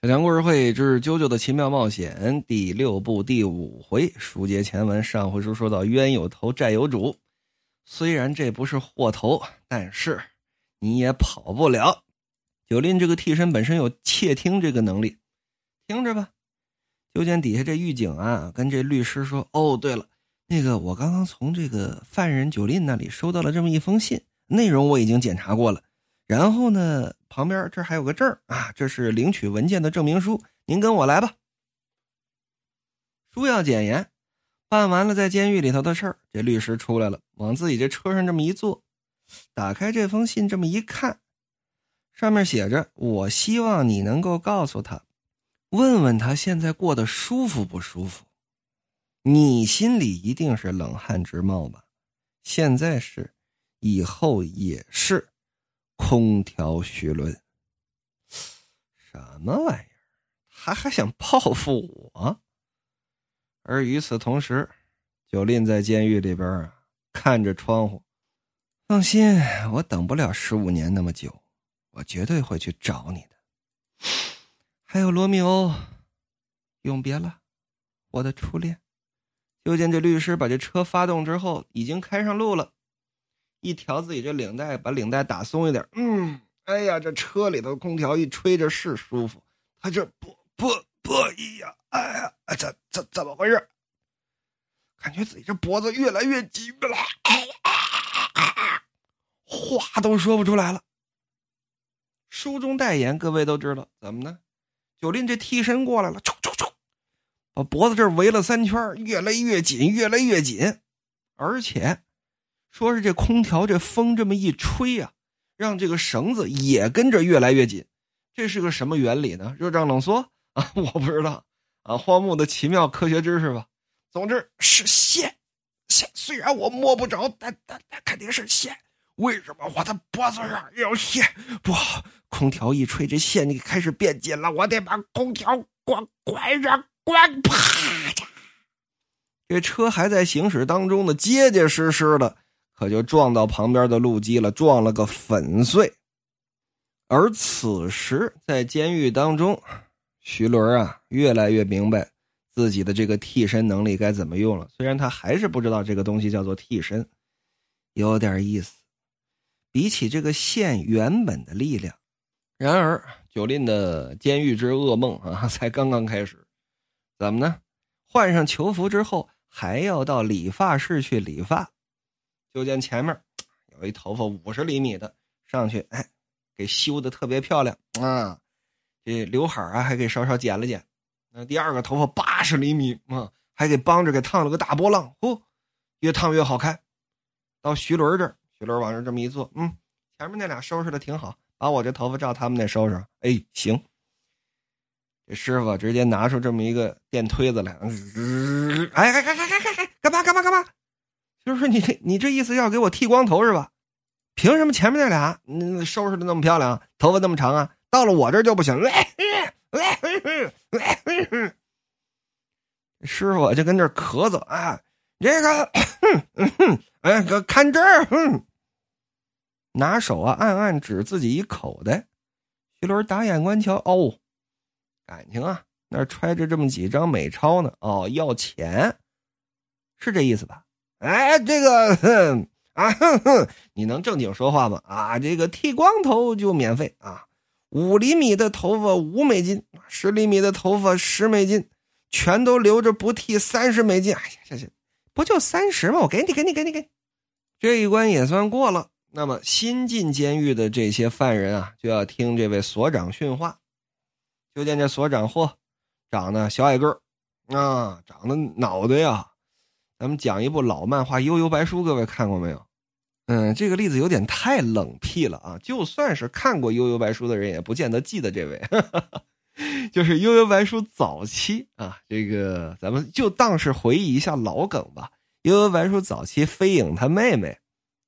小强故事会之《啾啾的奇妙冒险》第六部第五回，书接前文。上回书说到冤有头债有主，虽然这不是祸头，但是你也跑不了。九林这个替身本身有窃听这个能力，听着吧。就见底下这狱警啊，跟这律师说：“哦，对了，那个我刚刚从这个犯人九林那里收到了这么一封信，内容我已经检查过了。”然后呢，旁边这还有个证啊，这是领取文件的证明书。您跟我来吧。书要检验，办完了在监狱里头的事儿，这律师出来了，往自己这车上这么一坐，打开这封信这么一看，上面写着：“我希望你能够告诉他，问问他现在过得舒服不舒服。你心里一定是冷汗直冒吧？现在是，以后也是。”空调徐伦，什么玩意儿？他还想报复我？而与此同时，九令在监狱里边，看着窗户。放心，我等不了十五年那么久，我绝对会去找你的。还有罗密欧，永别了，我的初恋。就见这律师把这车发动之后，已经开上路了。一调自己这领带，把领带打松一点。嗯，哎呀，这车里头空调一吹着是舒服。他这不不不一呀，哎呀，这这怎么回事？感觉自己这脖子越来越紧了，话都说不出来了。书中代言，各位都知道怎么呢？九林这替身过来了，冲冲冲，把脖子这围了三圈，越来越紧，越来越紧，而且。说是这空调这风这么一吹呀，让这个绳子也跟着越来越紧，这是个什么原理呢？热胀冷缩啊？我不知道啊，荒木的奇妙科学知识吧。总之是线，线虽然我摸不着，但但但肯定是线。为什么我的脖子上有线？不，空调一吹，这线就开始变紧了。我得把空调关关上，关啪！这车还在行驶当中呢，结结实实的。可就撞到旁边的路基了，撞了个粉碎。而此时在监狱当中，徐伦啊越来越明白自己的这个替身能力该怎么用了。虽然他还是不知道这个东西叫做替身，有点意思。比起这个线原本的力量，然而九令的监狱之噩梦啊 才刚刚开始。怎么呢？换上囚服之后，还要到理发室去理发。就见前面有一头发五十厘米的上去，哎，给修的特别漂亮啊！这刘海啊还给稍稍剪了剪。那第二个头发八十厘米啊，还给帮着给烫了个大波浪，呼，越烫越好看。到徐伦这儿，徐伦往这这么一坐，嗯，前面那俩收拾的挺好，把我这头发照他们那收拾。哎，行。这师傅直接拿出这么一个电推子来，哎，哎，哎，哎，哎，哎，干嘛干嘛干嘛？就是你这你这意思要给我剃光头是吧？凭什么前面那俩嗯收拾的那么漂亮，头发那么长啊？到了我这就不行。师傅就跟这咳嗽啊，这个，哎，哥看这儿，拿手啊暗暗指自己一口袋。徐伦打眼观瞧，哦，感情啊，那揣着这么几张美钞呢。哦，要钱，是这意思吧？哎，这个哼啊哼哼，你能正经说话吗？啊，这个剃光头就免费啊，五厘米的头发五美金，十厘米的头发十美金，全都留着不剃三十美金。哎呀，这这，不就三十吗？我给你，给你，给你，给，这一关也算过了。那么新进监狱的这些犯人啊，就要听这位所长训话。就见这所长，嚯，长得小矮个儿啊，长得脑袋呀。咱们讲一部老漫画《悠悠白书》，各位看过没有？嗯，这个例子有点太冷僻了啊！就算是看过《悠悠白书》的人，也不见得记得这位。就是《悠悠白书》早期啊，这个咱们就当是回忆一下老梗吧。《悠悠白书》早期，飞影他妹妹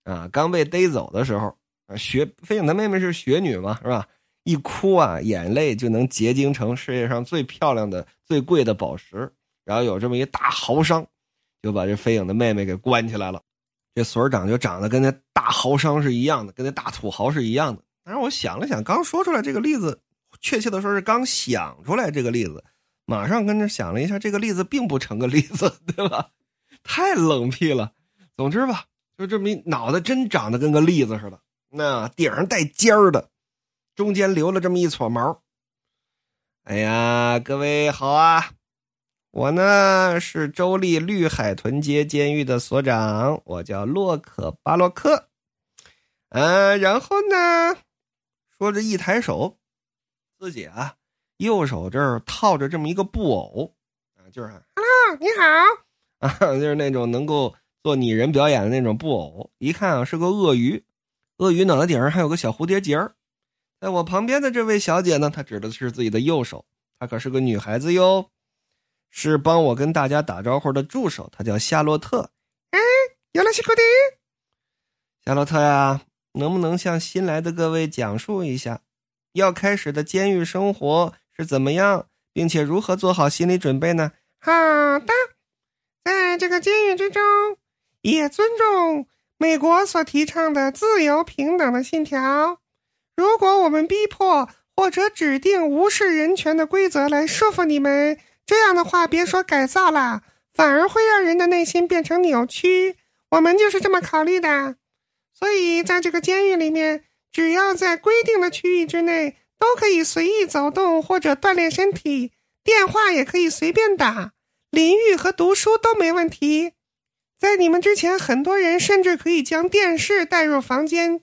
啊，刚被逮走的时候，雪飞影他妹妹是雪女嘛，是吧？一哭啊，眼泪就能结晶成世界上最漂亮的、最贵的宝石，然后有这么一大豪商。就把这飞影的妹妹给关起来了，这所长就长得跟那大豪商是一样的，跟那大土豪是一样的。但是我想了想，刚说出来这个例子，确切的说是刚想出来这个例子，马上跟着想了一下，这个例子并不成个例子，对吧？太冷僻了。总之吧，就这么一脑袋真长得跟个栗子似的，那顶上带尖儿的，中间留了这么一撮毛。哎呀，各位好啊！我呢是州立绿海豚街监狱的所长，我叫洛克巴洛克。嗯，然后呢，说着一抬手，自己啊右手这儿套着这么一个布偶啊，就是 “hello，你好”啊，就是那种能够做拟人表演的那种布偶。一看啊是个鳄鱼，鳄鱼脑袋顶上还有个小蝴蝶结儿。在我旁边的这位小姐呢，她指的是自己的右手，她可是个女孩子哟。是帮我跟大家打招呼的助手，他叫夏洛特。哎，有了西库迪。夏洛特呀，能不能向新来的各位讲述一下，要开始的监狱生活是怎么样，并且如何做好心理准备呢？好的，在这个监狱之中，也尊重美国所提倡的自由平等的信条。如果我们逼迫或者指定无视人权的规则来束缚你们。这样的话，别说改造了，反而会让人的内心变成扭曲。我们就是这么考虑的。所以，在这个监狱里面，只要在规定的区域之内，都可以随意走动或者锻炼身体，电话也可以随便打，淋浴和读书都没问题。在你们之前，很多人甚至可以将电视带入房间，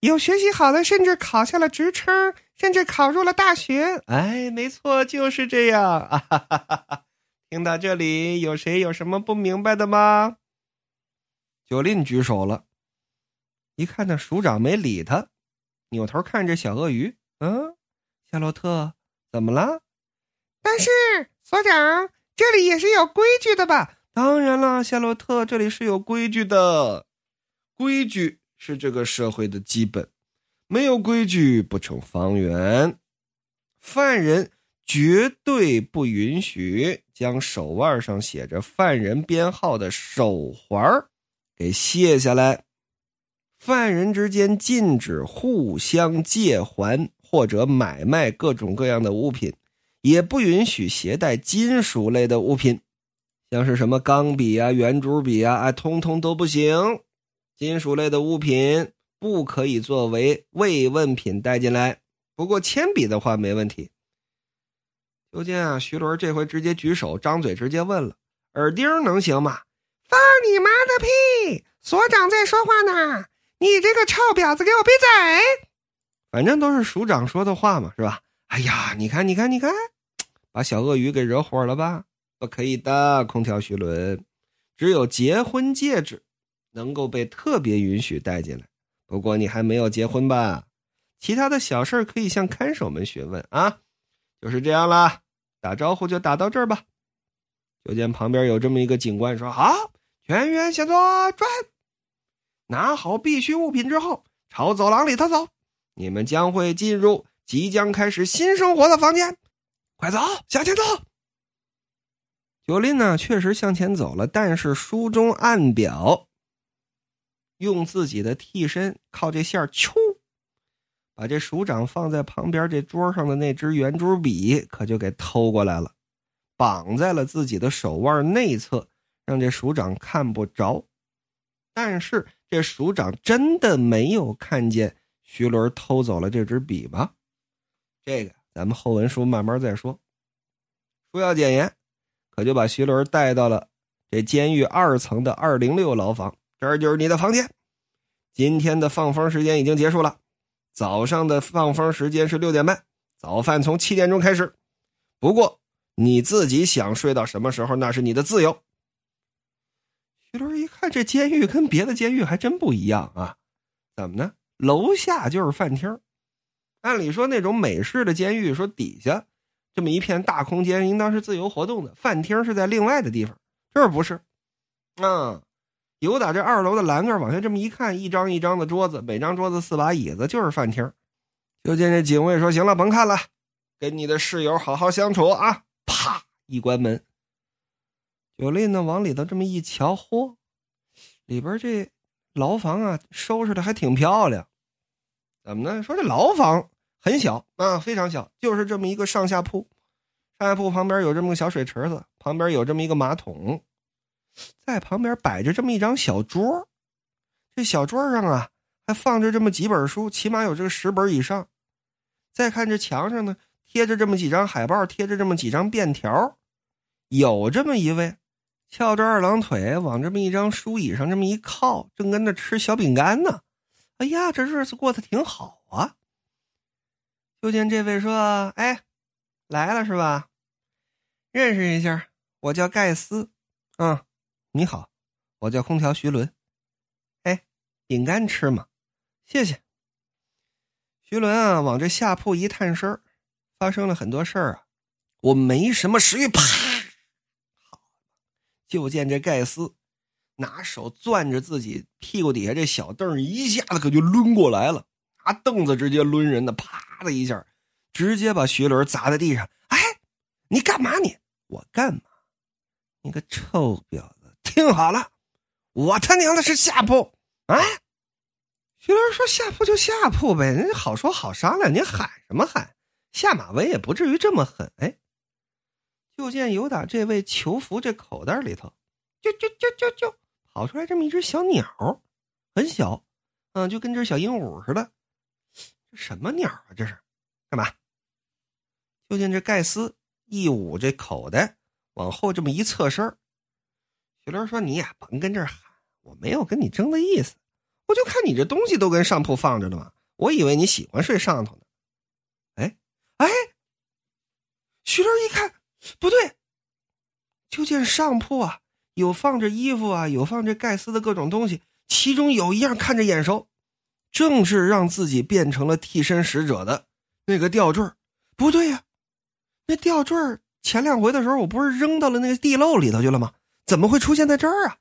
有学习好的甚至考下了职称。甚至考入了大学。哎，没错，就是这样啊！听到这里，有谁有什么不明白的吗？九令举手了，一看那署长没理他，扭头看着小鳄鱼。嗯，夏洛特，怎么了？但是所长，这里也是有规矩的吧？当然了，夏洛特，这里是有规矩的。规矩是这个社会的基本。没有规矩不成方圆，犯人绝对不允许将手腕上写着犯人编号的手环给卸下来。犯人之间禁止互相借还或者买卖各种各样的物品，也不允许携带金属类的物品，像是什么钢笔啊、圆珠笔啊，哎，通通都不行。金属类的物品。不可以作为慰问品带进来。不过铅笔的话没问题。就见啊，徐伦这回直接举手，张嘴直接问了：“耳钉能行吗？”“放你妈的屁！所长在说话呢，你这个臭婊子，给我闭嘴！”反正都是署长说的话嘛，是吧？哎呀，你看，你看，你看，把小鳄鱼给惹火了吧？不可以的，空调徐伦，只有结婚戒指能够被特别允许带进来。不过你还没有结婚吧？其他的小事可以向看守们询问啊。就是这样了，打招呼就打到这儿吧。就见旁边有这么一个警官说：“好，全员向左转，拿好必需物品之后，朝走廊里头走。你们将会进入即将开始新生活的房间。快走，向前走。”九林呢，确实向前走了，但是书中暗表。用自己的替身靠这线儿，啾，把这署长放在旁边这桌上的那支圆珠笔可就给偷过来了，绑在了自己的手腕内侧，让这署长看不着。但是这署长真的没有看见徐伦偷走了这支笔吗？这个咱们后文书慢慢再说。书要简言，可就把徐伦带到了这监狱二层的二零六牢房。这就是你的房间。今天的放风时间已经结束了，早上的放风时间是六点半，早饭从七点钟开始。不过你自己想睡到什么时候，那是你的自由。徐伦一看，这监狱跟别的监狱还真不一样啊！怎么呢？楼下就是饭厅。按理说，那种美式的监狱，说底下这么一片大空间，应当是自由活动的，饭厅是在另外的地方。这儿不是，嗯。由打这二楼的栏杆往下这么一看，一张一张的桌子，每张桌子四把椅子，就是饭厅。就见这警卫说：“行了，甭看了，跟你的室友好好相处啊！”啪一关门，九令呢往里头这么一瞧，嚯，里边这牢房啊收拾的还挺漂亮。怎么呢？说这牢房很小啊，非常小，就是这么一个上下铺。上下铺旁边有这么个小水池子，旁边有这么一个马桶，在旁边摆着这么一张小桌。这小桌上啊，还放着这么几本书，起码有这个十本以上。再看这墙上呢，贴着这么几张海报，贴着这么几张便条，有这么一位翘着二郎腿往这么一张书椅上这么一靠，正跟那吃小饼干呢。哎呀，这日子过得挺好啊！就见这位说：“哎，来了是吧？认识一下，我叫盖斯。嗯，你好，我叫空调徐伦。哎，饼干吃吗？谢谢。”徐伦啊，往这下铺一探身发生了很多事儿啊，我没什么食欲。啪！好，就见这盖斯拿手攥着自己屁股底下这小凳一下子可就抡过来了，拿凳子直接抡人的，啪的一下，直接把徐伦砸在地上。哎，你干嘛你？我干嘛？你个臭婊子！听好了，我他娘的是下铺啊！徐伦说：“下铺就下铺呗，人家好说好商量，您喊什么喊？下马威也不至于这么狠。”哎，就见有打这位囚服这口袋里头，就就就就就跑出来这么一只小鸟，很小，嗯，就跟只小鹦鹉似的。这什么鸟啊？这是干嘛？就见这盖斯一捂这口袋，往后这么一侧身徐伦说：“你呀，甭跟这儿喊，我没有跟你争的意思。”我就看你这东西都跟上铺放着呢嘛，我以为你喜欢睡上头呢。哎哎，徐乐一看不对，就见上铺啊有放着衣服啊，有放着盖斯的各种东西，其中有一样看着眼熟，正是让自己变成了替身使者的那个吊坠不对呀，那吊坠前两回的时候我不是扔到了那个地漏里头去了吗？怎么会出现在这儿啊？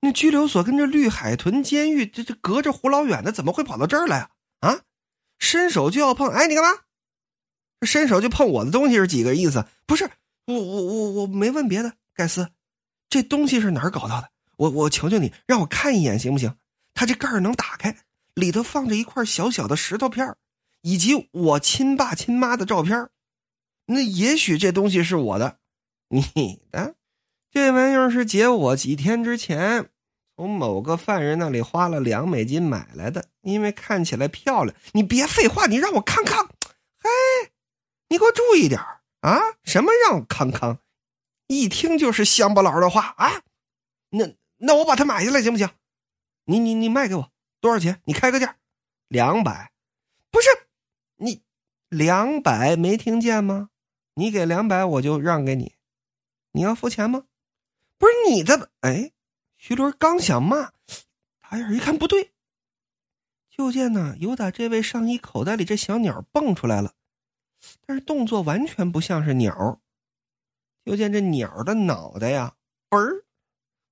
那拘留所跟这绿海豚监狱，这这隔着胡老远的，怎么会跑到这儿来啊？啊，伸手就要碰，哎，你干嘛？伸手就碰我的东西是几个意思？不是，我我我我没问别的，盖斯，这东西是哪儿搞到的？我我求求你，让我看一眼行不行？它这盖儿能打开，里头放着一块小小的石头片以及我亲爸亲妈的照片那也许这东西是我的，你的。这玩意儿是姐我几天之前从某个犯人那里花了两美金买来的，因为看起来漂亮。你别废话，你让我康康。嘿，你给我注意点啊！什么让我康康？一听就是乡巴佬的话啊！那那我把它买下来行不行？你你你卖给我多少钱？你开个价，两百。不是你两百没听见吗？你给两百我就让给你。你要付钱吗？不是你这，哎，徐伦刚想骂，打眼一看不对，就见呢有打这位上衣口袋里这小鸟蹦出来了，但是动作完全不像是鸟。就见这鸟的脑袋呀，嘣儿，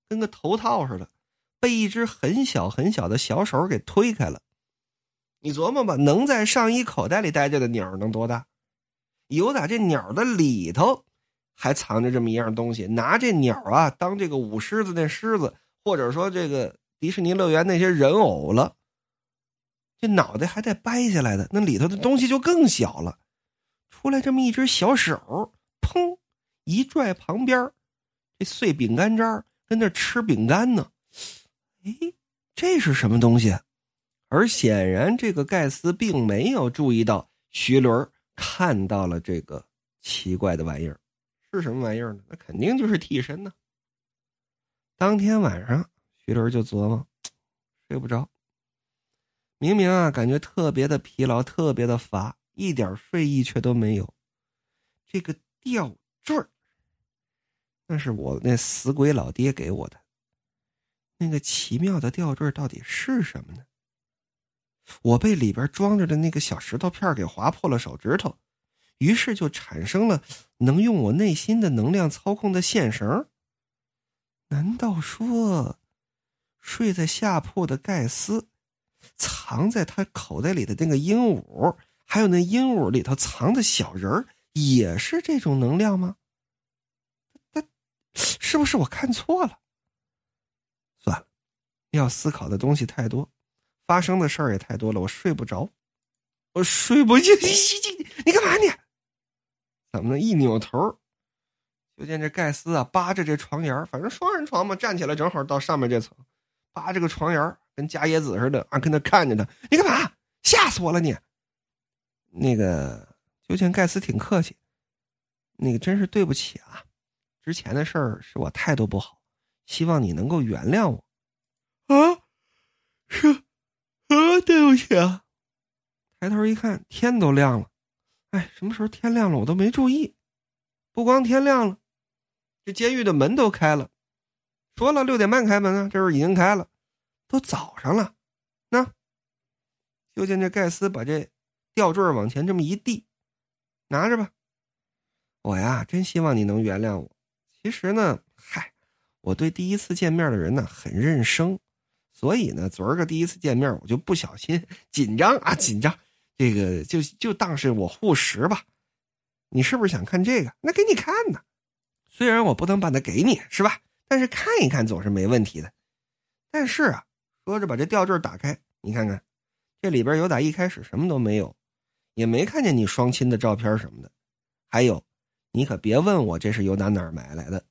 跟个头套似的，被一只很小很小的小手给推开了。你琢磨吧，能在上衣口袋里待着的鸟能多大？有打这鸟的里头。还藏着这么一样东西，拿这鸟啊当这个舞狮子那狮子，或者说这个迪士尼乐园那些人偶了。这脑袋还在掰下来的，那里头的东西就更小了。出来这么一只小手，砰一拽旁边，这碎饼干渣跟那吃饼干呢。哎，这是什么东西？而显然，这个盖斯并没有注意到徐伦看到了这个奇怪的玩意儿。是什么玩意儿呢？那肯定就是替身呢。当天晚上，徐伦就琢磨，睡不着。明明啊，感觉特别的疲劳，特别的乏，一点睡意却都没有。这个吊坠那是我那死鬼老爹给我的。那个奇妙的吊坠到底是什么呢？我被里边装着的那个小石头片给划破了手指头。于是就产生了能用我内心的能量操控的线绳。难道说，睡在下铺的盖斯，藏在他口袋里的那个鹦鹉，还有那鹦鹉里头藏的小人儿，也是这种能量吗？那是不是我看错了？算了，要思考的东西太多，发生的事儿也太多了，我睡不着。我睡不进，你 你干嘛你？怎么的？一扭头，就见这盖斯啊扒着这床沿反正双人床嘛，站起来正好到上面这层，扒着个床沿跟假野子似的啊，跟那看着他。你干嘛？吓死我了你！那个，就见盖斯挺客气，那个真是对不起啊，之前的事儿是我态度不好，希望你能够原谅我。啊，是啊，对不起啊。抬头一看，天都亮了。哎，什么时候天亮了？我都没注意。不光天亮了，这监狱的门都开了。说了六点半开门啊，这会儿已经开了，都早上了。那，就见这盖斯把这吊坠往前这么一递，拿着吧。我呀，真希望你能原谅我。其实呢，嗨，我对第一次见面的人呢很认生，所以呢，昨儿个第一次见面，我就不小心 紧张啊，紧张。这个就就当是我护食吧，你是不是想看这个？那给你看呢。虽然我不能把它给你，是吧？但是看一看总是没问题的。但是啊，说着把这吊坠打开，你看看，这里边有打一开始什么都没有，也没看见你双亲的照片什么的。还有，你可别问我这是由哪哪儿买来的，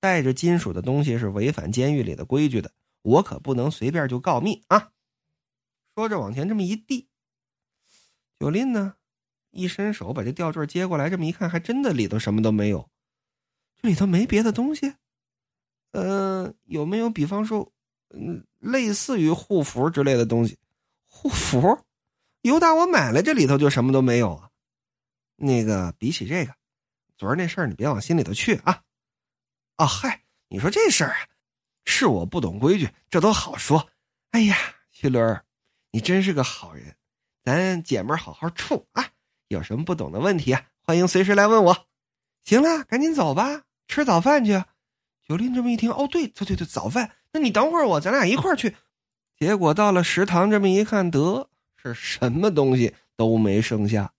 带着金属的东西是违反监狱里的规矩的，我可不能随便就告密啊。说着往前这么一递。九令呢，一伸手把这吊坠接过来，这么一看，还真的里头什么都没有。这里头没别的东西，呃，有没有比方说，嗯，类似于护符之类的东西？护符？犹大，我买了，这里头就什么都没有啊。那个，比起这个，昨儿那事儿你别往心里头去啊。啊，嗨，你说这事儿啊，是我不懂规矩，这都好说。哎呀，徐伦，你真是个好人。咱姐们好好处啊！有什么不懂的问题啊，欢迎随时来问我。行了，赶紧走吧，吃早饭去。九林这么一听，哦，对对对对，早饭。那你等会儿我，咱俩一块儿去。结果到了食堂，这么一看，得是什么东西都没剩下。